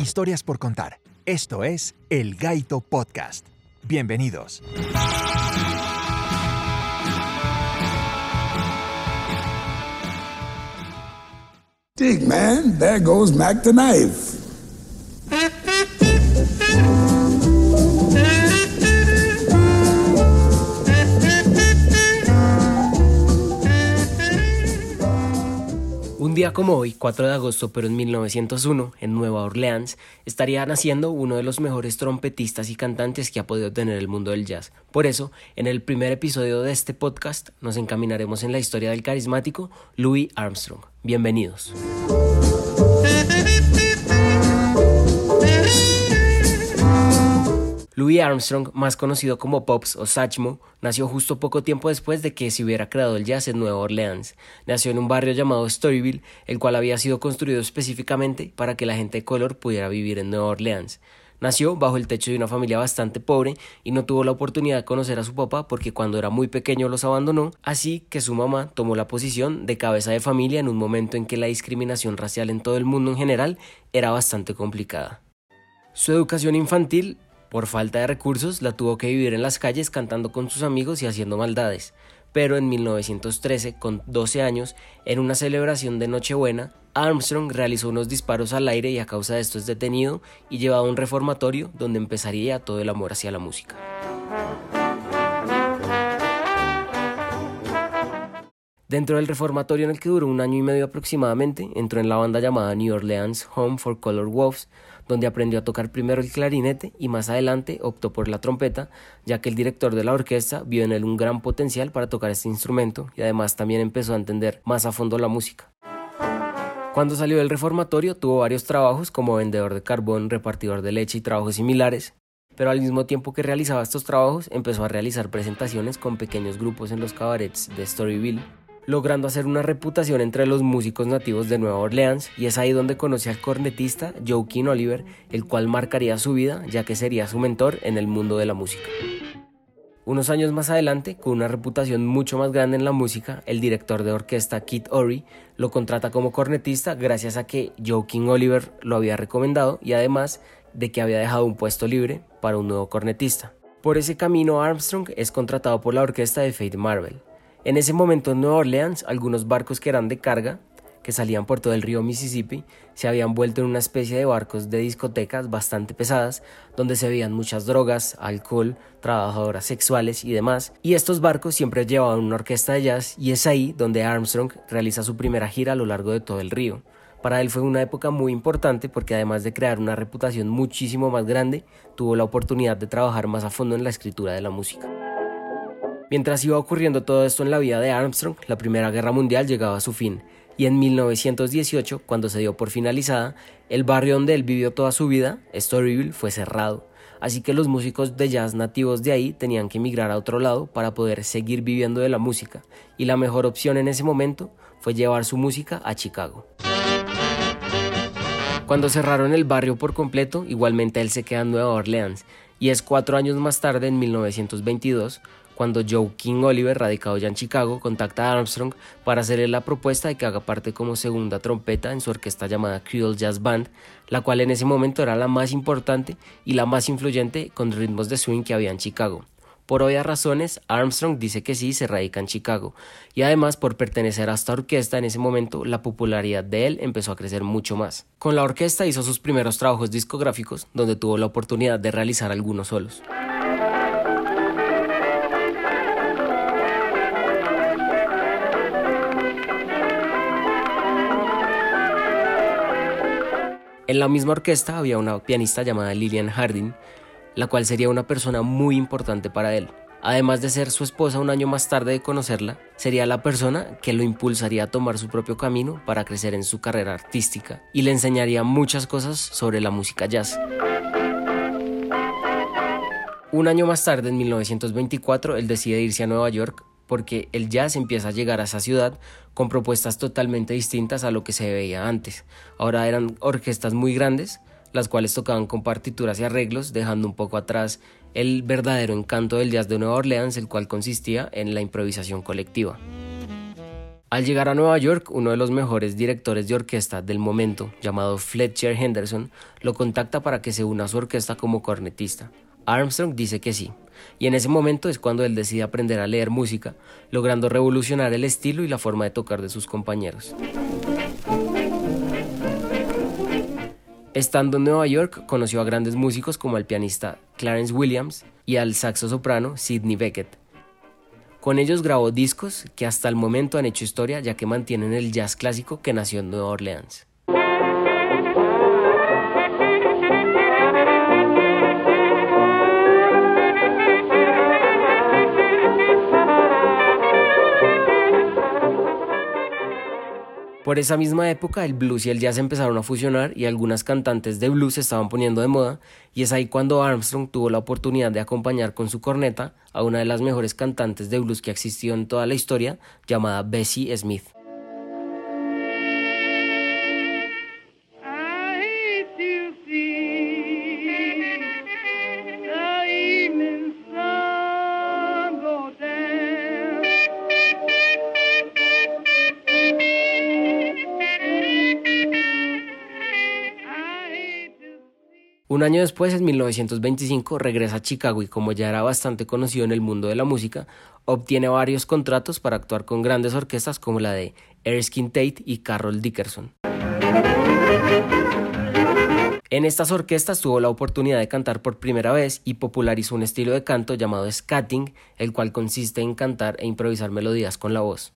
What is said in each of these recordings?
historias por contar. Esto es El Gaito Podcast. Bienvenidos. Dig, man, there goes Mac the knife. Día como hoy, 4 de agosto, pero en 1901, en Nueva Orleans, estaría naciendo uno de los mejores trompetistas y cantantes que ha podido tener el mundo del jazz. Por eso, en el primer episodio de este podcast, nos encaminaremos en la historia del carismático Louis Armstrong. Bienvenidos. Louis Armstrong, más conocido como Pops o Satchmo, nació justo poco tiempo después de que se hubiera creado el jazz en Nueva Orleans. Nació en un barrio llamado Storyville, el cual había sido construido específicamente para que la gente de color pudiera vivir en Nueva Orleans. Nació bajo el techo de una familia bastante pobre y no tuvo la oportunidad de conocer a su papá porque cuando era muy pequeño los abandonó, así que su mamá tomó la posición de cabeza de familia en un momento en que la discriminación racial en todo el mundo en general era bastante complicada. Su educación infantil por falta de recursos, la tuvo que vivir en las calles cantando con sus amigos y haciendo maldades. Pero en 1913, con 12 años, en una celebración de Nochebuena, Armstrong realizó unos disparos al aire y a causa de esto es detenido y llevado a un reformatorio donde empezaría todo el amor hacia la música. Dentro del reformatorio en el que duró un año y medio aproximadamente, entró en la banda llamada New Orleans Home for Color Wolves, donde aprendió a tocar primero el clarinete y más adelante optó por la trompeta, ya que el director de la orquesta vio en él un gran potencial para tocar este instrumento y además también empezó a entender más a fondo la música. Cuando salió del reformatorio tuvo varios trabajos como vendedor de carbón, repartidor de leche y trabajos similares, pero al mismo tiempo que realizaba estos trabajos empezó a realizar presentaciones con pequeños grupos en los cabarets de Storyville logrando hacer una reputación entre los músicos nativos de Nueva Orleans y es ahí donde conoce al cornetista Joe King Oliver, el cual marcaría su vida ya que sería su mentor en el mundo de la música. Unos años más adelante, con una reputación mucho más grande en la música, el director de orquesta Kit Ory lo contrata como cornetista gracias a que Joe King Oliver lo había recomendado y además de que había dejado un puesto libre para un nuevo cornetista. Por ese camino Armstrong es contratado por la orquesta de Faith Marvel, en ese momento en Nueva Orleans, algunos barcos que eran de carga, que salían por todo el río Mississippi, se habían vuelto en una especie de barcos de discotecas bastante pesadas, donde se veían muchas drogas, alcohol, trabajadoras sexuales y demás, y estos barcos siempre llevaban una orquesta de jazz y es ahí donde Armstrong realiza su primera gira a lo largo de todo el río. Para él fue una época muy importante porque además de crear una reputación muchísimo más grande, tuvo la oportunidad de trabajar más a fondo en la escritura de la música. Mientras iba ocurriendo todo esto en la vida de Armstrong, la Primera Guerra Mundial llegaba a su fin, y en 1918, cuando se dio por finalizada, el barrio donde él vivió toda su vida, Storyville, fue cerrado, así que los músicos de jazz nativos de ahí tenían que emigrar a otro lado para poder seguir viviendo de la música, y la mejor opción en ese momento fue llevar su música a Chicago. Cuando cerraron el barrio por completo, igualmente él se queda en Nueva Orleans, y es cuatro años más tarde, en 1922, cuando Joe King Oliver, radicado ya en Chicago, contacta a Armstrong para hacerle la propuesta de que haga parte como segunda trompeta en su orquesta llamada Creole Jazz Band, la cual en ese momento era la más importante y la más influyente con ritmos de swing que había en Chicago. Por obvias razones, Armstrong dice que sí se radica en Chicago, y además por pertenecer a esta orquesta en ese momento, la popularidad de él empezó a crecer mucho más. Con la orquesta hizo sus primeros trabajos discográficos, donde tuvo la oportunidad de realizar algunos solos. En la misma orquesta había una pianista llamada Lillian Harding, la cual sería una persona muy importante para él. Además de ser su esposa un año más tarde de conocerla, sería la persona que lo impulsaría a tomar su propio camino para crecer en su carrera artística y le enseñaría muchas cosas sobre la música jazz. Un año más tarde, en 1924, él decide irse a Nueva York porque el jazz empieza a llegar a esa ciudad con propuestas totalmente distintas a lo que se veía antes. Ahora eran orquestas muy grandes, las cuales tocaban con partituras y arreglos, dejando un poco atrás el verdadero encanto del jazz de Nueva Orleans, el cual consistía en la improvisación colectiva. Al llegar a Nueva York, uno de los mejores directores de orquesta del momento, llamado Fletcher Henderson, lo contacta para que se una a su orquesta como cornetista. Armstrong dice que sí, y en ese momento es cuando él decide aprender a leer música, logrando revolucionar el estilo y la forma de tocar de sus compañeros. Estando en Nueva York, conoció a grandes músicos como el pianista Clarence Williams y al saxo soprano Sidney Beckett. Con ellos grabó discos que hasta el momento han hecho historia ya que mantienen el jazz clásico que nació en Nueva Orleans. Por esa misma época el blues y el jazz empezaron a fusionar y algunas cantantes de blues se estaban poniendo de moda y es ahí cuando Armstrong tuvo la oportunidad de acompañar con su corneta a una de las mejores cantantes de blues que ha existido en toda la historia llamada Bessie Smith. Un año después, en 1925, regresa a Chicago y como ya era bastante conocido en el mundo de la música, obtiene varios contratos para actuar con grandes orquestas como la de Erskine Tate y Carroll Dickerson. En estas orquestas tuvo la oportunidad de cantar por primera vez y popularizó un estilo de canto llamado scatting, el cual consiste en cantar e improvisar melodías con la voz.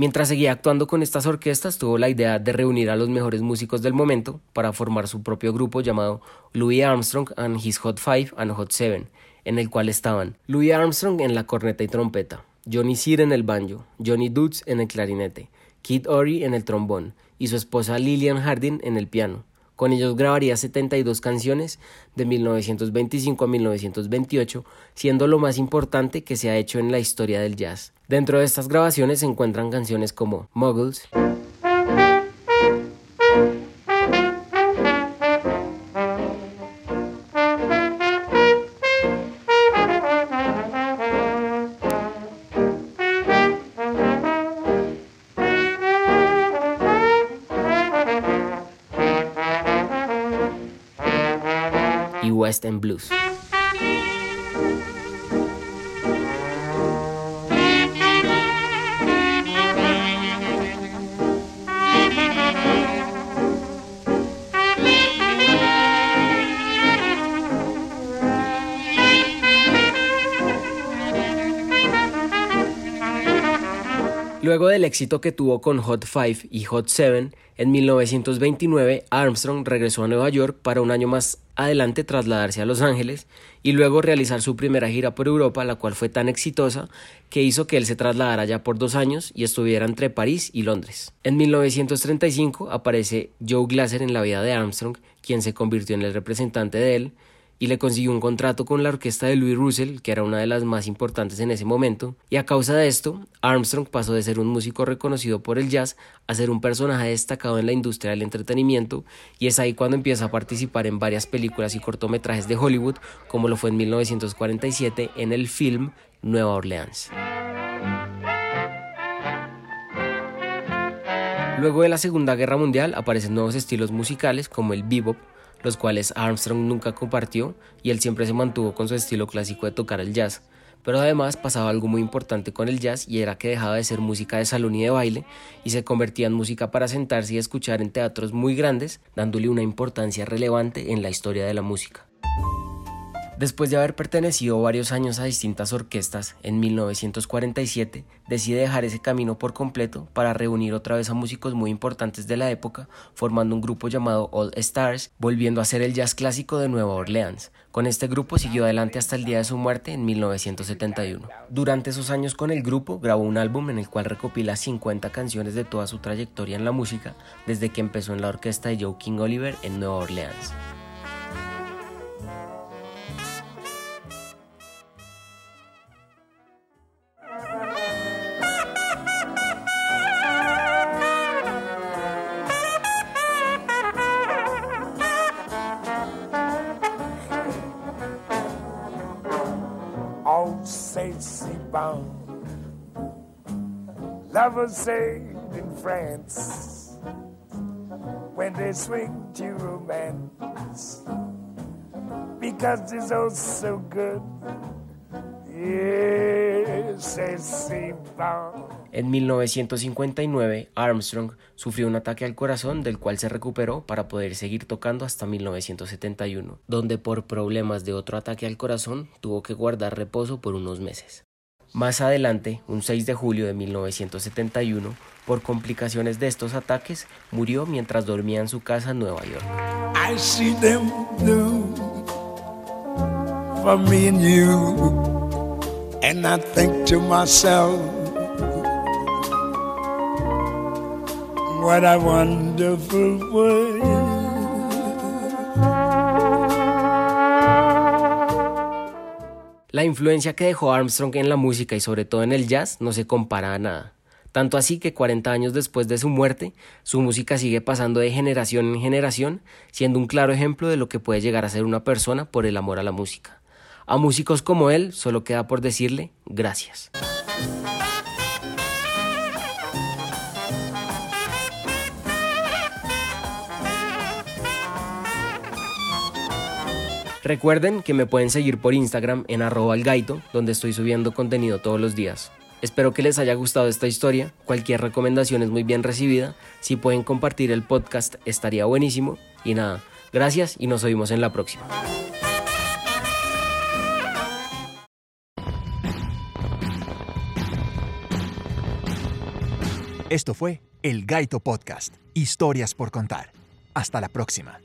Mientras seguía actuando con estas orquestas, tuvo la idea de reunir a los mejores músicos del momento para formar su propio grupo llamado Louis Armstrong and His Hot Five and Hot Seven, en el cual estaban Louis Armstrong en la corneta y trompeta, Johnny Sear en el banjo, Johnny Dutz en el clarinete, Kid Ory en el trombón y su esposa Lillian Hardin en el piano. Con ellos grabaría 72 canciones de 1925 a 1928, siendo lo más importante que se ha hecho en la historia del jazz. Dentro de estas grabaciones se encuentran canciones como Muggles, West End Blues. Luego del éxito que tuvo con Hot 5 y Hot 7, en 1929 Armstrong regresó a Nueva York para un año más adelante trasladarse a Los Ángeles y luego realizar su primera gira por Europa, la cual fue tan exitosa que hizo que él se trasladara ya por dos años y estuviera entre París y Londres. En 1935 aparece Joe Glasser en la vida de Armstrong, quien se convirtió en el representante de él, y le consiguió un contrato con la orquesta de Louis Russell, que era una de las más importantes en ese momento, y a causa de esto, Armstrong pasó de ser un músico reconocido por el jazz a ser un personaje destacado en la industria del entretenimiento, y es ahí cuando empieza a participar en varias películas y cortometrajes de Hollywood, como lo fue en 1947 en el film Nueva Orleans. Luego de la Segunda Guerra Mundial aparecen nuevos estilos musicales como el bebop, los cuales Armstrong nunca compartió y él siempre se mantuvo con su estilo clásico de tocar el jazz. Pero además pasaba algo muy importante con el jazz y era que dejaba de ser música de salón y de baile y se convertía en música para sentarse y escuchar en teatros muy grandes, dándole una importancia relevante en la historia de la música. Después de haber pertenecido varios años a distintas orquestas, en 1947 decide dejar ese camino por completo para reunir otra vez a músicos muy importantes de la época, formando un grupo llamado All Stars, volviendo a ser el jazz clásico de Nueva Orleans. Con este grupo siguió adelante hasta el día de su muerte en 1971. Durante esos años con el grupo grabó un álbum en el cual recopila 50 canciones de toda su trayectoria en la música, desde que empezó en la orquesta de Joe King Oliver en Nueva Orleans. In France when they swing to romance because it's all so good. En 1959, Armstrong sufrió un ataque al corazón del cual se recuperó para poder seguir tocando hasta 1971, donde por problemas de otro ataque al corazón tuvo que guardar reposo por unos meses. Más adelante, un 6 de julio de 1971, por complicaciones de estos ataques, murió mientras dormía en su casa en Nueva York. La influencia que dejó Armstrong en la música y sobre todo en el jazz no se compara a nada. Tanto así que 40 años después de su muerte, su música sigue pasando de generación en generación, siendo un claro ejemplo de lo que puede llegar a ser una persona por el amor a la música. A músicos como él solo queda por decirle gracias. Recuerden que me pueden seguir por Instagram en algaito, donde estoy subiendo contenido todos los días. Espero que les haya gustado esta historia, cualquier recomendación es muy bien recibida, si pueden compartir el podcast estaría buenísimo y nada, gracias y nos oímos en la próxima. Esto fue El Gaito Podcast, historias por contar. Hasta la próxima.